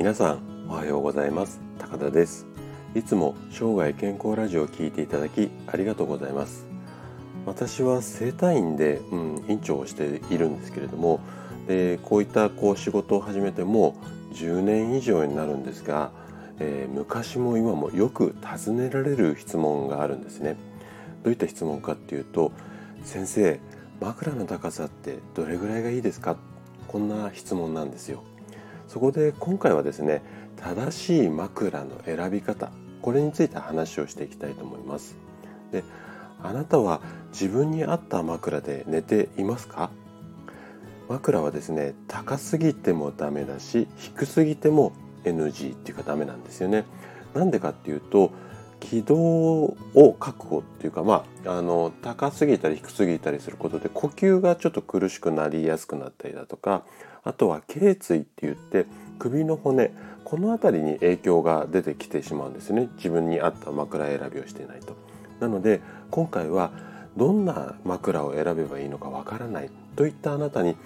皆さんおはようございます。高田です。いつも生涯健康ラジオを聞いていただきありがとうございます。私は整体院で、うん、院長をしているんですけれどもでこういったこう仕事を始めても10年以上になるんですが、えー、昔も今もよく尋ねられる質問があるんですね。どういった質問かっていうと先生枕の高さってどれぐらいがいいですか？こんな質問なんですよ。そこで今回はですね正しい枕の選び方これについて話をしていきたいと思います。であなたは自分に合った枕で寝ていますか？枕はですね高すぎてもダメだし低すぎても NG っていうかダメなんですよね。なんでかっていうと軌道を確保っていうかまああの高すぎたり低すぎたりすることで呼吸がちょっと苦しくなりやすくなったりだとかあとは頸椎って言って首の骨この辺りに影響が出てきてしまうんですね。自分に合った枕選びをしていないと。なので今回はどんな枕を選べばいいのかわからないといったあなたに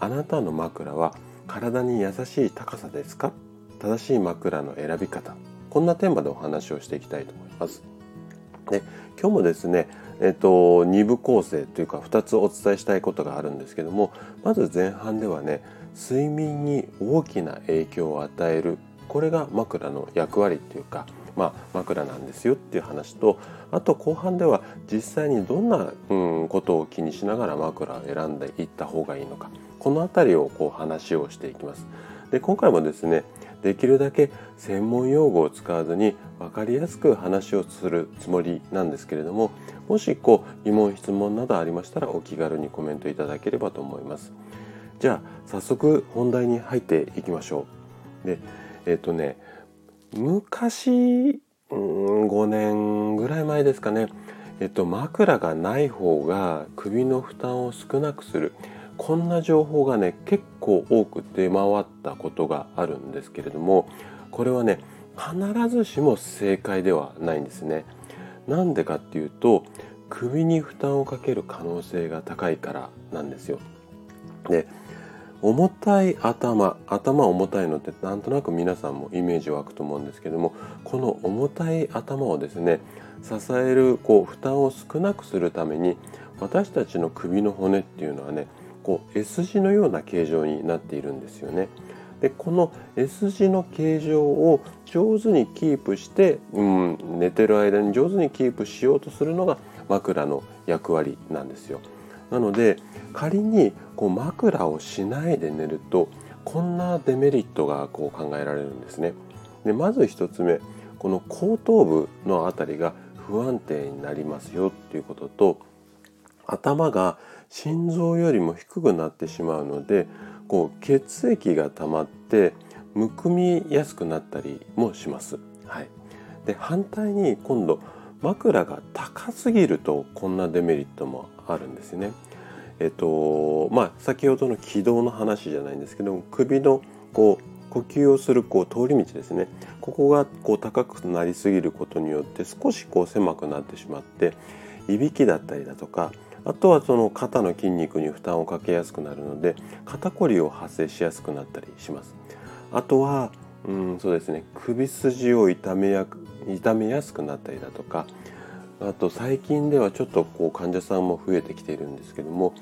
あなたの枕は体に優しい高さですか？正しい枕の選び方。こんなテーマでお話をしていきたいと思います。で今日もですね、えっと、2部構成というか2つお伝えしたいことがあるんですけどもまず前半ではね睡眠に大きな影響を与えるこれが枕の役割っていうか、まあ、枕なんですよっていう話とあと後半では実際にどんな、うん、ことを気にしながら枕を選んでいった方がいいのかこの辺りをこう話をしていきます。で今回もですねできるだけ専門用語を使わずに分かりやすく話をするつもりなんですけれどももしこう疑問質問などありましたらお気軽にコメントいただければと思います。じゃあ早速本題に入っていきましょう。でえっ、ー、とね昔、うん、5年ぐらい前ですかね。えっと、枕がない方が首の負担を少なくする。こんな情報がね結構多く出回ったことがあるんですけれどもこれはね必ずしも正解ではないんですね。なんでかっていうと首に負担をかける可能性が高いからなんですよ。で重たい頭頭重たいのってなんとなく皆さんもイメージ湧くと思うんですけどもこの重たい頭をですね支えるこう負担を少なくするために私たちの首の骨っていうのはねこう S 字のような形状になっているんですよね。でこの S 字の形状を上手にキープして、うん、寝てる間に上手にキープしようとするのが枕の役割なんですよ。なので仮にこう枕をしないで寝るとこんなデメリットがこう考えられるんですね。でまず1つ目この後頭部の辺りが不安定になりますよっていうことと頭が心臓よりも低くなってしまうのでこう血液が溜まってむくみやすくなったりもします。はい、で反対に今度枕が高すぎるとこんなデメリットもあるんですね。えっとまあ先ほどの軌道の話じゃないんですけど首のこう呼吸をするこう通り道ですねここがこう高くなりすぎることによって少しこう狭くなってしまっていびきだったりだとかあとはその肩の筋肉に負担をかけやすくなるので肩こりを発生しやすくなったりします。あとはうんそうですね首筋を痛めや痛めやすくなったりだとかあと最近ではちょっとこう患者さんも増えてきているんですけども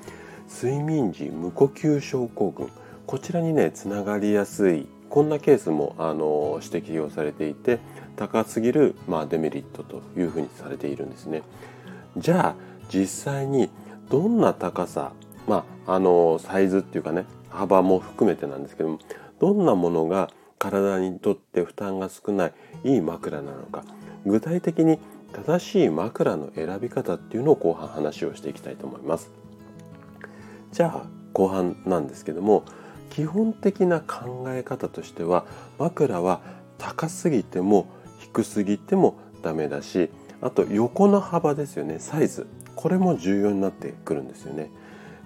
睡眠時無呼吸症候群こちらにねつながりやすいこんなケースもあの指摘をされていて高すぎる、まあ、デメリットというふうにされているんですね。じゃあ実際にどんな高さまああのサイズっていうかね幅も含めてなんですけどもどんなものが体にとって負担が少ないいい枕なのか具体的に正しい枕の選び方っていうのを後半話をしていきたいと思います。じゃあ後半なんですけども基本的な考え方としては枕は高すぎても低すぎてもダメだしあと横の幅ですよねサイズこれも重要になってくるんですよね。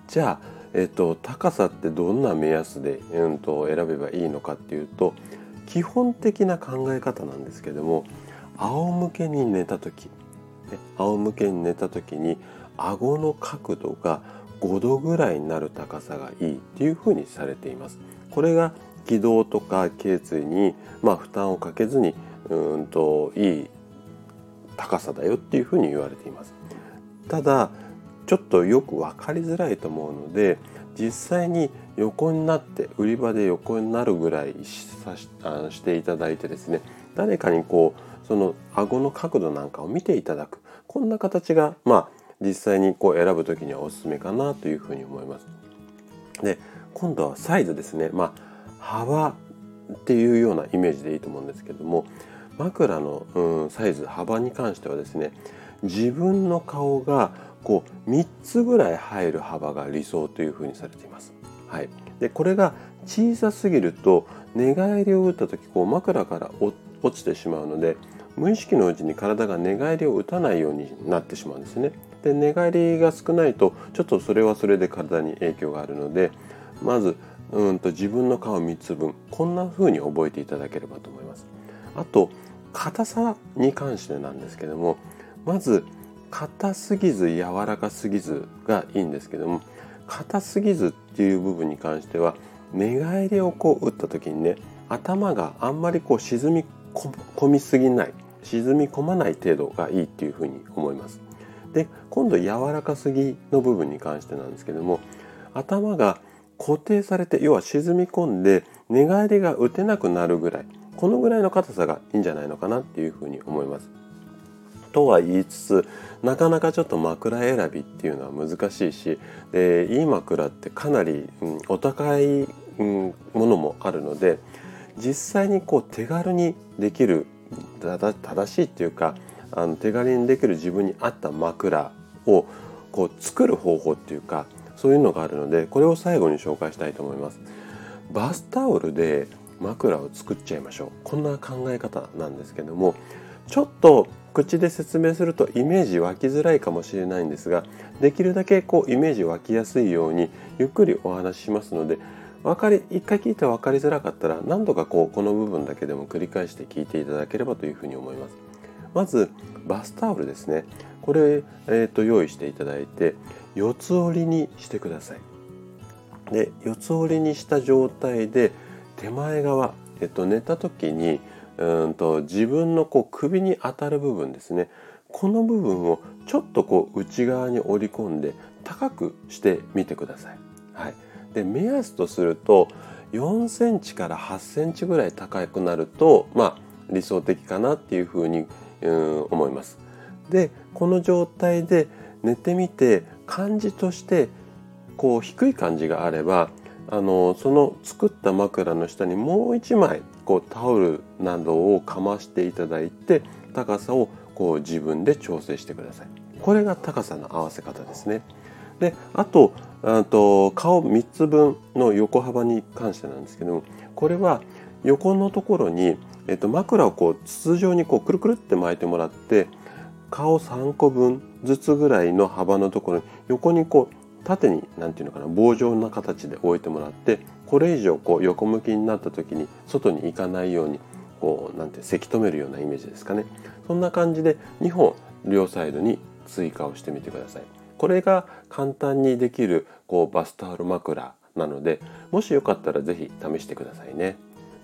じゃあ、えっと、高さってどんな目安で、うん、と選べばいいのかっていうと基本的な考え方なんですけども仰向けに寝た時、ね、仰向けに寝た時に顎の角度が5度ぐらいになる高さがいいっていうふうにされています。これが気道とか頸椎に、まあ、負担をかけずにうんといい高さだよっていうふうに言われています。ただちょっとよく分かりづらいと思うので実際に横になって売り場で横になるぐらいさしあしていただいてですね誰かにこうその顎の角度なんかを見ていただくこんな形がまあ実際にこう選ぶ時にはおすすめかなというふうに思います。で今度はサイズですね、まあ、幅っていうようなイメージでいいと思うんですけども枕の、うん、サイズ幅に関してはですね自分の顔がこう3つぐらい入る幅が理想というふうにされています。はい、でこれが小さすぎると寝返りを打った時こう枕から落ちてしまうので無意識のうちに体が寝返りを打たないようになってしまうんですね。で寝返りが少ないとちょっとそれはそれで体に影響があるのでまずうんと自分の顔3つ分こんな風に覚えていただければと思います。あと硬さに関してなんですけどもまず硬すぎず柔らかすぎずがいいんですけども硬すぎずっていう部分に関しては寝返りをこう打った時にね頭があんまりこう沈み込みすぎない沈み込まない程度がいいっていうふうに思います。で今度柔らかすぎの部分に関してなんですけども頭が固定されて要は沈み込んで寝返りが打てなくなるぐらいこのぐらいの硬さがいいんじゃないのかなっていうふうに思います。とは言いつつなかなかちょっと枕選びっていうのは難しいしでいい枕ってかなり、うん、お高い、うん、ものもあるので実際にこう手軽にできる正しいっていうかあの手軽にできる自分に合った枕をこう作る方法っていうかそういうのがあるのでこれを最後に紹介したいと思います。バスタオルで枕を作っちゃいましょうこんな考え方なんですけどもちょっと口で説明するとイメージ湧きづらいかもしれないんですができるだけこうイメージ湧きやすいようにゆっくりお話ししますので分かり一回聞いて分かりづらかったら何度かこうこの部分だけでも繰り返して聞いていただければというふうに思います。まずバスタオルですねこれ、えーと、用意していただいて四つ折りにしてください。で四つ折りにした状態で手前側、えっと、寝た時にうんと自分のこう首に当たる部分ですねこの部分をちょっとこう内側に折り込んで高くしてみてください。はい、で目安とすると4センチから8センチぐらい高くなるとまあ理想的かなっていうふうにうん思います。でこの状態で寝てみて感じとしてこう低い感じがあればあのその作った枕の下にもう一枚こうタオルなどをかましていただいて高さをこう自分で調整してください。これが高さの合わせ方ですね。であとあと顔3つ分の横幅に関してなんですけどもこれは横のところに、えっと、枕をこう筒状にこうくるくるって巻いてもらって顔3個分ずつぐらいの幅のところに横にこう縦に何て言うのかな棒状な形で置いてもらってこれ以上こう横向きになった時に外に行かないようにこうなんてせき止めるようなイメージですかねそんな感じで2本両サイドに追加をしてみてください。これが簡単にできるこうバスタオル枕なのでもしよかったら是非試してくださいね。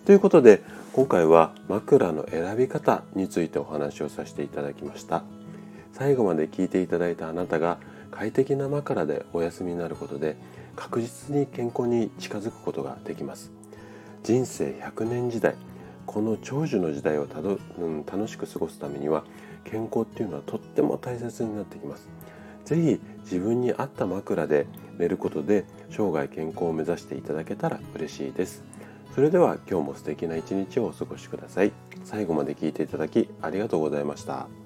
ということで今回は枕の選び方についてお話をさせていただきました。最後まで聞いていただいたあなたが快適な枕でお休みになることで確実に健康に近づくことができます。人生100年時代この長寿の時代をたど、うん、楽しく過ごすためには健康っていうのはとっても大切になってきます。ぜひ自分に合った枕で寝ることで生涯健康を目指していただけたら嬉しいです。それでは今日も素敵な一日をお過ごしください。最後まで聞いていただきありがとうございました。